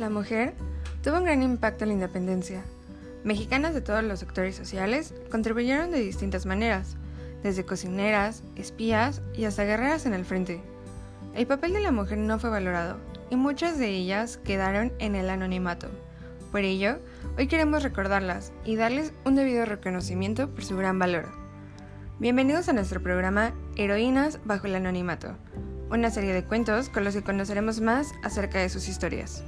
la mujer tuvo un gran impacto en la independencia. Mexicanas de todos los sectores sociales contribuyeron de distintas maneras, desde cocineras, espías y hasta guerreras en el frente. El papel de la mujer no fue valorado y muchas de ellas quedaron en el anonimato. Por ello, hoy queremos recordarlas y darles un debido reconocimiento por su gran valor. Bienvenidos a nuestro programa Heroínas bajo el anonimato, una serie de cuentos con los que conoceremos más acerca de sus historias.